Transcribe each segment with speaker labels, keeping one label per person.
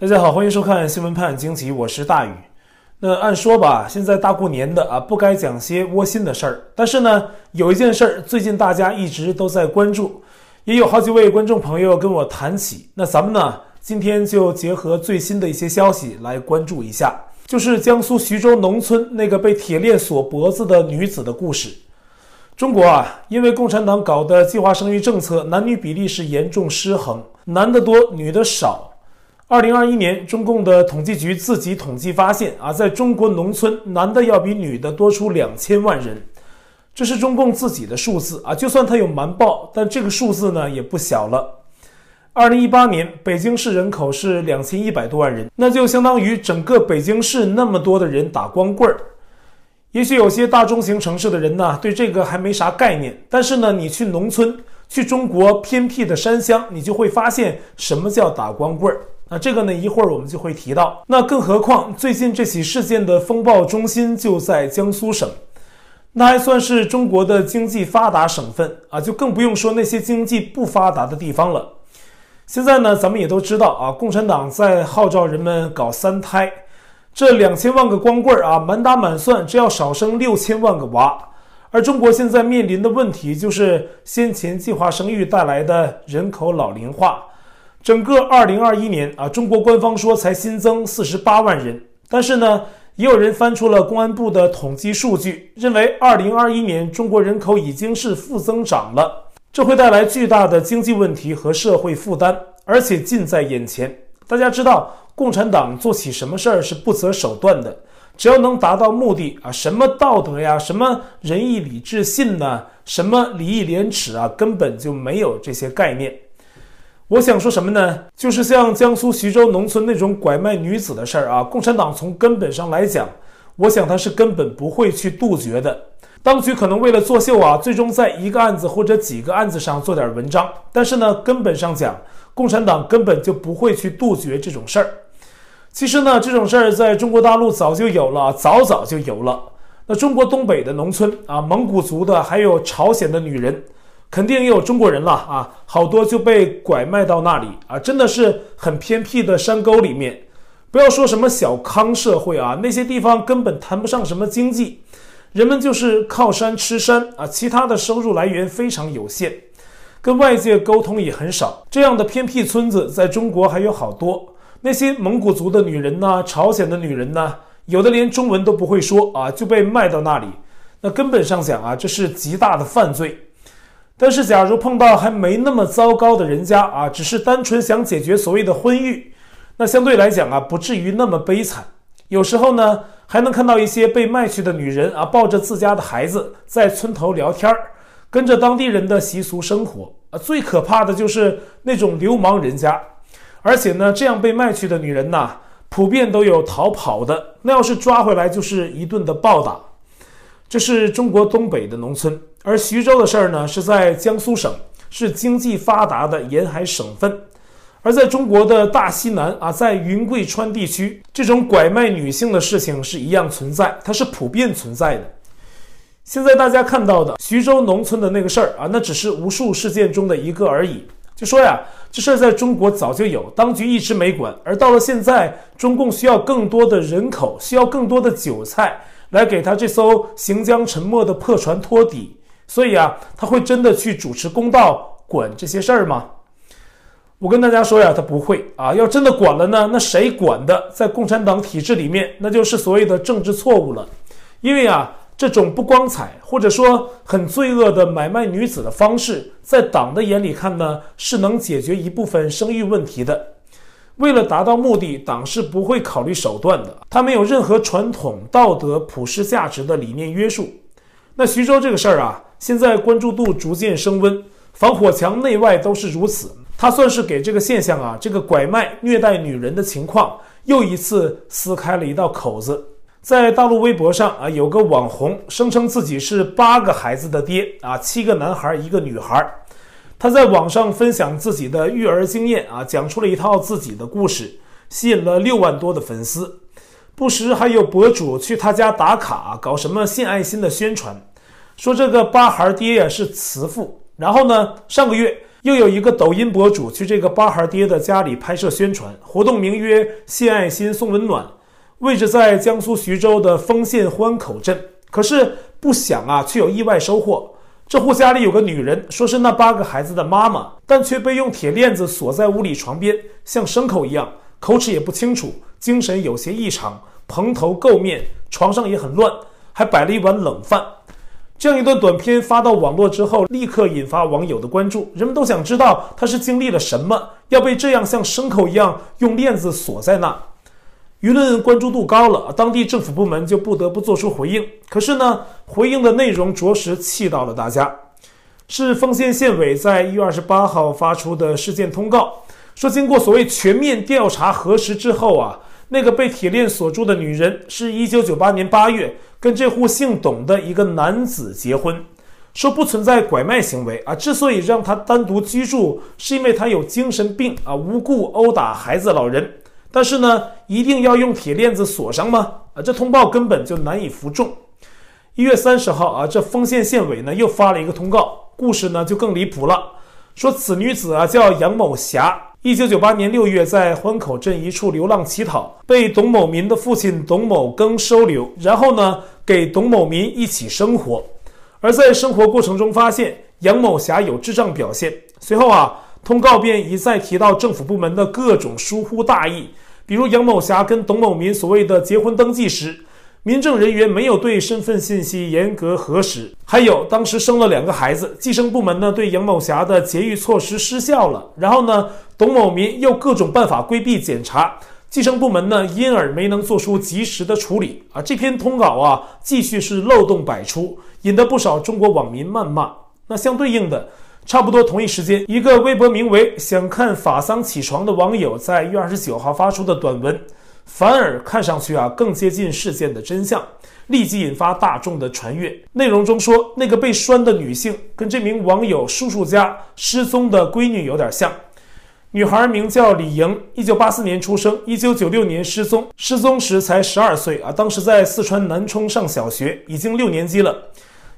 Speaker 1: 大家好，欢迎收看新闻判惊奇，我是大宇。那按说吧，现在大过年的啊，不该讲些窝心的事儿。但是呢，有一件事儿最近大家一直都在关注，也有好几位观众朋友跟我谈起。那咱们呢，今天就结合最新的一些消息来关注一下，就是江苏徐州农村那个被铁链锁脖子的女子的故事。中国啊，因为共产党搞的计划生育政策，男女比例是严重失衡，男的多，女的少。二零二一年，中共的统计局自己统计发现啊，在中国农村，男的要比女的多出两千万人，这是中共自己的数字啊。就算他有瞒报，但这个数字呢也不小了。二零一八年，北京市人口是两千一百多万人，那就相当于整个北京市那么多的人打光棍儿。也许有些大中型城市的人呢，对这个还没啥概念，但是呢，你去农村，去中国偏僻的山乡，你就会发现什么叫打光棍儿。那这个呢，一会儿我们就会提到。那更何况，最近这起事件的风暴中心就在江苏省，那还算是中国的经济发达省份啊，就更不用说那些经济不发达的地方了。现在呢，咱们也都知道啊，共产党在号召人们搞三胎，这两千万个光棍儿啊，满打满算，这要少生六千万个娃。而中国现在面临的问题就是先前计划生育带来的人口老龄化。整个二零二一年啊，中国官方说才新增四十八万人，但是呢，也有人翻出了公安部的统计数据，认为二零二一年中国人口已经是负增长了，这会带来巨大的经济问题和社会负担，而且近在眼前。大家知道，共产党做起什么事儿是不择手段的，只要能达到目的啊，什么道德呀，什么仁义礼智信呢，什么礼义廉耻啊，根本就没有这些概念。我想说什么呢？就是像江苏徐州农村那种拐卖女子的事儿啊，共产党从根本上来讲，我想他是根本不会去杜绝的。当局可能为了作秀啊，最终在一个案子或者几个案子上做点文章，但是呢，根本上讲，共产党根本就不会去杜绝这种事儿。其实呢，这种事儿在中国大陆早就有了，早早就有了。那中国东北的农村啊，蒙古族的，还有朝鲜的女人。肯定也有中国人了啊，好多就被拐卖到那里啊，真的是很偏僻的山沟里面。不要说什么小康社会啊，那些地方根本谈不上什么经济，人们就是靠山吃山啊，其他的收入来源非常有限，跟外界沟通也很少。这样的偏僻村子在中国还有好多，那些蒙古族的女人呢，朝鲜的女人呢，有的连中文都不会说啊，就被卖到那里。那根本上讲啊，这是极大的犯罪。但是，假如碰到还没那么糟糕的人家啊，只是单纯想解决所谓的婚育，那相对来讲啊，不至于那么悲惨。有时候呢，还能看到一些被卖去的女人啊，抱着自家的孩子在村头聊天儿，跟着当地人的习俗生活啊。最可怕的就是那种流氓人家，而且呢，这样被卖去的女人呐，普遍都有逃跑的。那要是抓回来，就是一顿的暴打。这是中国东北的农村，而徐州的事儿呢，是在江苏省，是经济发达的沿海省份。而在中国的大西南啊，在云贵川地区，这种拐卖女性的事情是一样存在，它是普遍存在的。现在大家看到的徐州农村的那个事儿啊，那只是无数事件中的一个而已。就说呀，这事儿在中国早就有，当局一直没管，而到了现在，中共需要更多的人口，需要更多的韭菜。来给他这艘行将沉没的破船托底，所以啊，他会真的去主持公道，管这些事儿吗？我跟大家说呀，他不会啊。要真的管了呢，那谁管的？在共产党体制里面，那就是所谓的政治错误了。因为啊，这种不光彩或者说很罪恶的买卖女子的方式，在党的眼里看呢，是能解决一部分生育问题的。为了达到目的，党是不会考虑手段的。他没有任何传统道德、普世价值的理念约束。那徐州这个事儿啊，现在关注度逐渐升温，防火墙内外都是如此。他算是给这个现象啊，这个拐卖、虐待女人的情况又一次撕开了一道口子。在大陆微博上啊，有个网红声称自己是八个孩子的爹啊，七个男孩，一个女孩。他在网上分享自己的育儿经验啊，讲出了一套自己的故事，吸引了六万多的粉丝。不时还有博主去他家打卡，搞什么献爱心的宣传，说这个八孩爹呀是慈父。然后呢，上个月又有一个抖音博主去这个八孩爹的家里拍摄宣传活动，名曰“献爱心送温暖”，位置在江苏徐州的丰县欢口镇。可是不想啊，却有意外收获。这户家里有个女人，说是那八个孩子的妈妈，但却被用铁链子锁在屋里床边，像牲口一样，口齿也不清楚，精神有些异常，蓬头垢面，床上也很乱，还摆了一碗冷饭。这样一段短片发到网络之后，立刻引发网友的关注。人们都想知道他是经历了什么，要被这样像牲口一样用链子锁在那。舆论关注度高了，当地政府部门就不得不做出回应。可是呢，回应的内容着实气到了大家。是丰县县委在一月二十八号发出的事件通告，说经过所谓全面调查核实之后啊，那个被铁链锁住的女人是一九九八年八月跟这户姓董的一个男子结婚，说不存在拐卖行为啊。之所以让他单独居住，是因为他有精神病啊，无故殴打孩子、老人。但是呢，一定要用铁链子锁上吗？啊，这通报根本就难以服众。一月三十号啊，这丰县县委呢又发了一个通告，故事呢就更离谱了。说此女子啊叫杨某霞，一九九八年六月在欢口镇一处流浪乞讨，被董某民的父亲董某庚收留，然后呢给董某民一起生活。而在生活过程中发现杨某霞有智障表现，随后啊。通告便一再提到政府部门的各种疏忽大意，比如杨某霞跟董某民所谓的结婚登记时，民政人员没有对身份信息严格核实；还有当时生了两个孩子，计生部门呢对杨某霞的节育措施失效了，然后呢董某民又各种办法规避检查，计生部门呢因而没能做出及时的处理。啊，这篇通稿啊继续是漏洞百出，引得不少中国网民谩骂。那相对应的。差不多同一时间，一个微博名为“想看法桑起床”的网友在一月二十九号发出的短文，反而看上去啊更接近事件的真相，立即引发大众的传阅。内容中说，那个被拴的女性跟这名网友叔叔家失踪的闺女有点像。女孩名叫李莹，一九八四年出生，一九九六年失踪，失踪时才十二岁啊，当时在四川南充上小学，已经六年级了。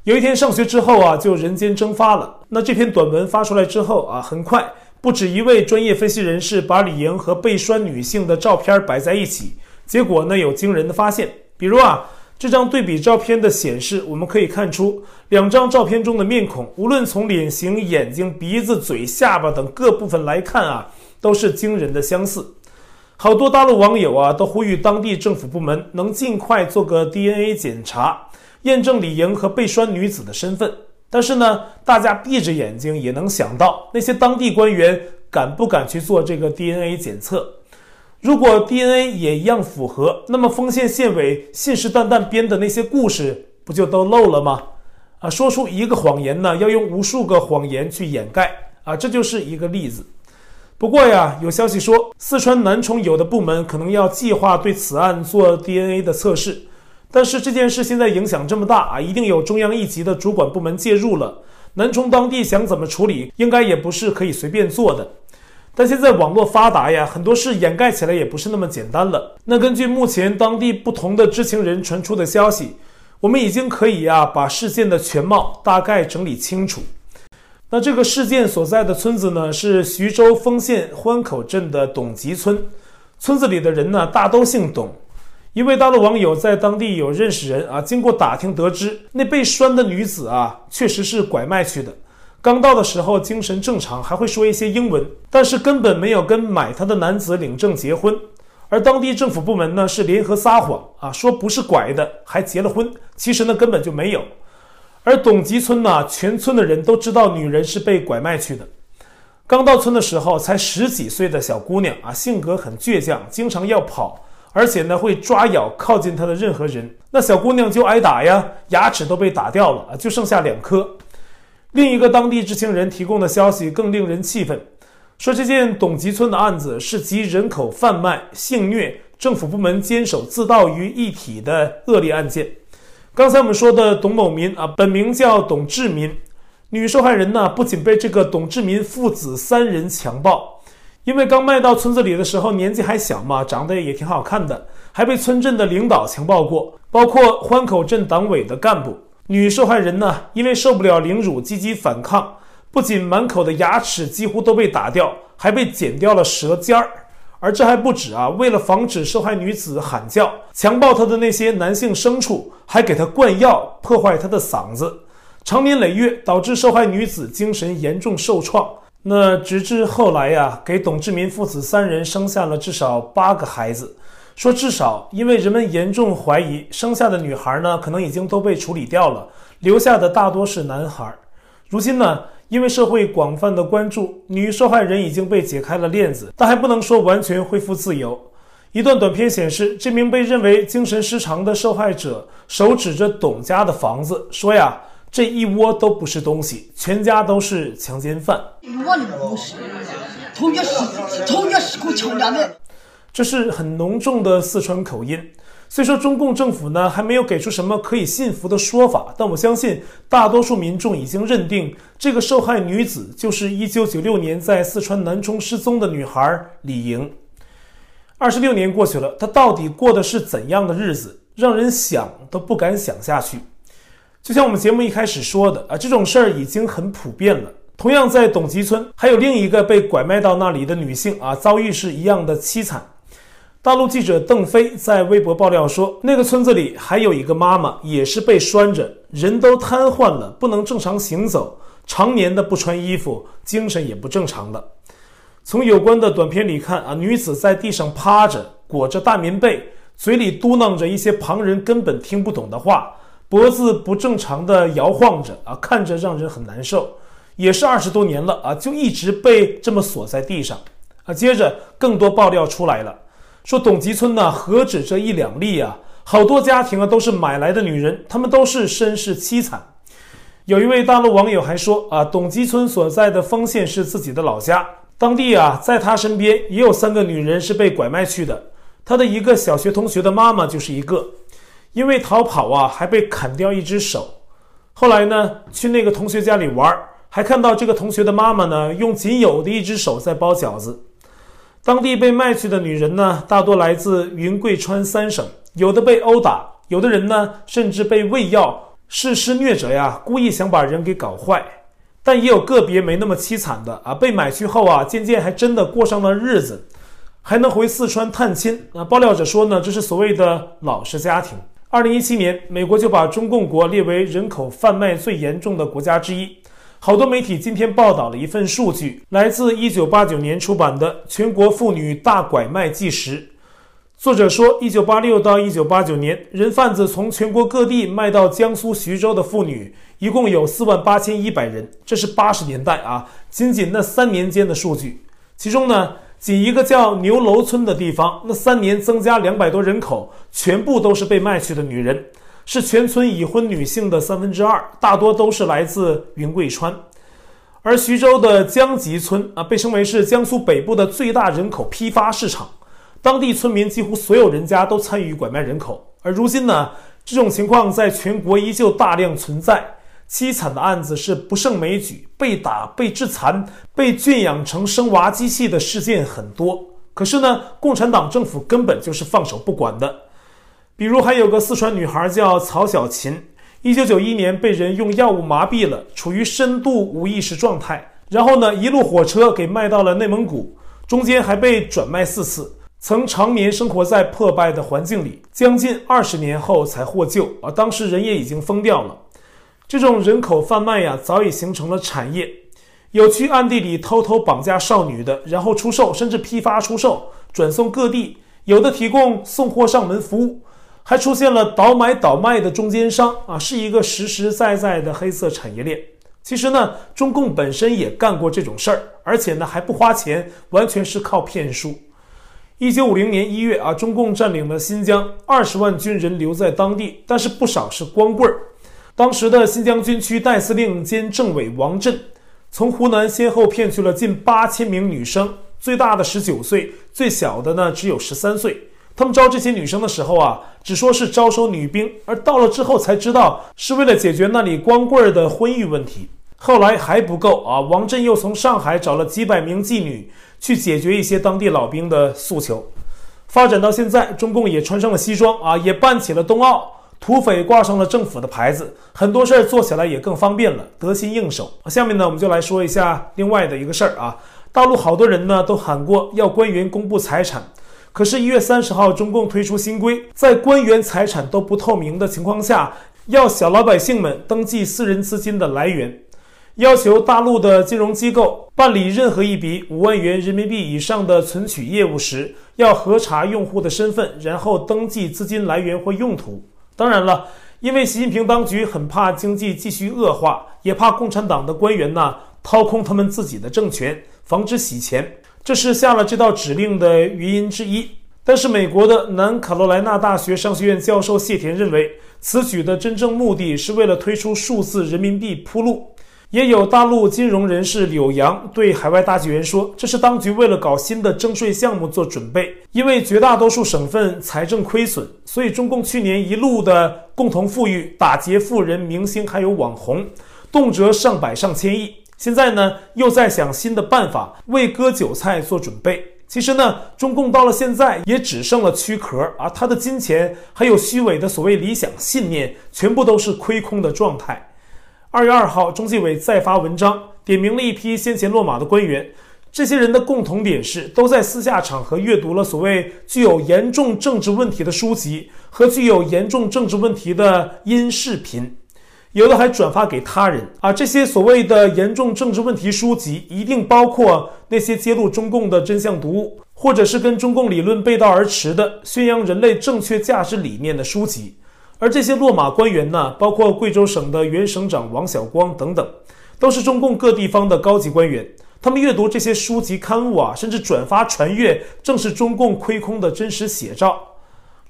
Speaker 1: 有一天上学之后啊，就人间蒸发了。那这篇短文发出来之后啊，很快不止一位专业分析人士把李莹和被拴女性的照片摆在一起，结果呢有惊人的发现。比如啊，这张对比照片的显示，我们可以看出两张照片中的面孔，无论从脸型、眼睛、鼻子、嘴、下巴等各部分来看啊，都是惊人的相似。好多大陆网友啊，都呼吁当地政府部门能尽快做个 DNA 检查。验证李莹和被拴女子的身份，但是呢，大家闭着眼睛也能想到，那些当地官员敢不敢去做这个 DNA 检测？如果 DNA 也一样符合，那么丰县县委信誓旦旦编的那些故事不就都漏了吗？啊，说出一个谎言呢，要用无数个谎言去掩盖啊，这就是一个例子。不过呀，有消息说，四川南充有的部门可能要计划对此案做 DNA 的测试。但是这件事现在影响这么大啊，一定有中央一级的主管部门介入了。南充当地想怎么处理，应该也不是可以随便做的。但现在网络发达呀，很多事掩盖起来也不是那么简单了。那根据目前当地不同的知情人传出的消息，我们已经可以呀把事件的全貌大概整理清楚。那这个事件所在的村子呢，是徐州丰县欢口镇的董集村，村子里的人呢大都姓董。一位大陆网友在当地有认识人啊，经过打听得知，那被拴的女子啊，确实是拐卖去的。刚到的时候精神正常，还会说一些英文，但是根本没有跟买她的男子领证结婚。而当地政府部门呢，是联合撒谎啊，说不是拐的，还结了婚。其实呢，根本就没有。而董集村呢，全村的人都知道女人是被拐卖去的。刚到村的时候，才十几岁的小姑娘啊，性格很倔强，经常要跑。而且呢，会抓咬靠近他的任何人，那小姑娘就挨打呀，牙齿都被打掉了，就剩下两颗。另一个当地知情人提供的消息更令人气愤，说这件董集村的案子是集人口贩卖、性虐、政府部门监守自盗于一体的恶劣案件。刚才我们说的董某民啊，本名叫董志民，女受害人呢，不仅被这个董志民父子三人强暴。因为刚卖到村子里的时候年纪还小嘛，长得也挺好看的，还被村镇的领导强暴过，包括欢口镇党委的干部。女受害人呢，因为受不了凌辱，积极反抗，不仅满口的牙齿几乎都被打掉，还被剪掉了舌尖儿。而这还不止啊！为了防止受害女子喊叫，强暴她的那些男性牲畜还给她灌药，破坏她的嗓子，长年累月导致受害女子精神严重受创。那直至后来呀，给董志民父子三人生下了至少八个孩子。说至少，因为人们严重怀疑生下的女孩呢，可能已经都被处理掉了，留下的大多是男孩。如今呢？因为社会广泛的关注，女受害人已经被解开了链子，但还不能说完全恢复自由。一段短片显示，这名被认为精神失常的受害者手指着董家的房子，说呀：“这一窝都不是东西，全家都是强奸犯。”这是很浓重的四川口音。虽说中共政府呢还没有给出什么可以信服的说法，但我相信大多数民众已经认定这个受害女子就是1996年在四川南充失踪的女孩李莹。二十六年过去了，她到底过的是怎样的日子，让人想都不敢想下去。就像我们节目一开始说的啊，这种事儿已经很普遍了。同样在董集村，还有另一个被拐卖到那里的女性啊，遭遇是一样的凄惨。大陆记者邓飞在微博爆料说，那个村子里还有一个妈妈，也是被拴着，人都瘫痪了，不能正常行走，常年的不穿衣服，精神也不正常了。从有关的短片里看啊，女子在地上趴着，裹着大棉被，嘴里嘟囔着一些旁人根本听不懂的话，脖子不正常的摇晃着啊，看着让人很难受。也是二十多年了啊，就一直被这么锁在地上啊。接着更多爆料出来了。说董集村呢，何止这一两例啊，好多家庭啊都是买来的女人，她们都是身世凄惨。有一位大陆网友还说啊，董集村所在的丰县是自己的老家，当地啊，在他身边也有三个女人是被拐卖去的，他的一个小学同学的妈妈就是一个，因为逃跑啊，还被砍掉一只手。后来呢，去那个同学家里玩，还看到这个同学的妈妈呢，用仅有的一只手在包饺子。当地被卖去的女人呢，大多来自云贵川三省，有的被殴打，有的人呢甚至被喂药，是施虐者呀，故意想把人给搞坏。但也有个别没那么凄惨的啊，被买去后啊，渐渐还真的过上了日子，还能回四川探亲。啊，爆料者说呢，这是所谓的老实家庭。二零一七年，美国就把中共国列为人口贩卖最严重的国家之一。好多媒体今天报道了一份数据，来自一九八九年出版的《全国妇女大拐卖纪实》。作者说，一九八六到一九八九年，人贩子从全国各地卖到江苏徐州的妇女，一共有四万八千一百人。这是八十年代啊，仅仅那三年间的数据。其中呢，仅一个叫牛楼村的地方，那三年增加两百多人口，全部都是被卖去的女人。是全村已婚女性的三分之二，大多都是来自云贵川，而徐州的江集村啊，被称为是江苏北部的最大人口批发市场，当地村民几乎所有人家都参与拐卖人口。而如今呢，这种情况在全国依旧大量存在，凄惨的案子是不胜枚举，被打、被致残、被圈养成生娃机器的事件很多。可是呢，共产党政府根本就是放手不管的。比如还有个四川女孩叫曹小琴，一九九一年被人用药物麻痹了，处于深度无意识状态，然后呢，一路火车给卖到了内蒙古，中间还被转卖四次，曾长年生活在破败的环境里，将近二十年后才获救，而当时人也已经疯掉了。这种人口贩卖呀，早已形成了产业，有去暗地里偷偷绑架少女的，然后出售，甚至批发出售，转送各地，有的提供送货上门服务。还出现了倒买倒卖的中间商啊，是一个实实在在的黑色产业链。其实呢，中共本身也干过这种事儿，而且呢还不花钱，完全是靠骗术。一九五零年一月啊，中共占领了新疆，二十万军人留在当地，但是不少是光棍儿。当时的新疆军区代司令兼政委王震，从湖南先后骗去了近八千名女生，最大的十九岁，最小的呢只有十三岁。他们招这些女生的时候啊，只说是招收女兵，而到了之后才知道是为了解决那里光棍儿的婚育问题。后来还不够啊，王震又从上海找了几百名妓女去解决一些当地老兵的诉求。发展到现在，中共也穿上了西装啊，也办起了冬奥，土匪挂上了政府的牌子，很多事儿做起来也更方便了，得心应手。下面呢，我们就来说一下另外的一个事儿啊。大陆好多人呢都喊过要官员公布财产，可是，一月三十号，中共推出新规，在官员财产都不透明的情况下，要小老百姓们登记私人资金的来源，要求大陆的金融机构办理任何一笔五万元人民币以上的存取业务时，要核查用户的身份，然后登记资金来源或用途。当然了，因为习近平当局很怕经济继续恶化，也怕共产党的官员呢掏空他们自己的政权，防止洗钱，这是下了这道指令的原因之一。但是，美国的南卡罗莱纳大学商学院教授谢田认为，此举的真正目的是为了推出数字人民币铺路。也有大陆金融人士柳阳对海外大纪元说：“这是当局为了搞新的征税项目做准备，因为绝大多数省份财政亏损，所以中共去年一路的共同富裕，打劫富人、明星还有网红，动辄上百上千亿。现在呢，又在想新的办法为割韭菜做准备。其实呢，中共到了现在也只剩了躯壳，而他的金钱还有虚伪的所谓理想信念，全部都是亏空的状态。”二月二号，中纪委再发文章，点名了一批先前落马的官员。这些人的共同点是，都在私下场合阅读了所谓具有严重政治问题的书籍和具有严重政治问题的音视频，有的还转发给他人。啊，这些所谓的严重政治问题书籍，一定包括那些揭露中共的真相读物，或者是跟中共理论背道而驰的宣扬人类正确价值理念的书籍。而这些落马官员呢，包括贵州省的原省长王晓光等等，都是中共各地方的高级官员。他们阅读这些书籍刊物啊，甚至转发传阅，正是中共亏空的真实写照。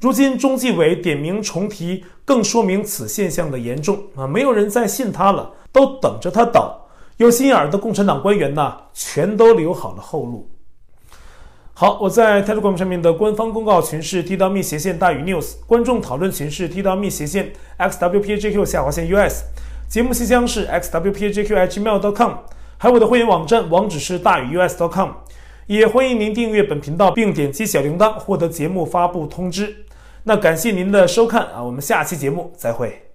Speaker 1: 如今中纪委点名重提，更说明此现象的严重啊！没有人再信他了，都等着他倒。有心眼儿的共产党官员呢，全都留好了后路。好，我在 Telegram 上面的官方公告群是 t.me 斜线大于 news，观众讨论群是 t.me 斜线 xwpajq 下划线 us，节目信箱是 xwpajq@gmail.com，还有我的会员网站网址是大于 u s dot com，也欢迎您订阅本频道并点击小铃铛获得节目发布通知。那感谢您的收看啊，我们下期节目再会。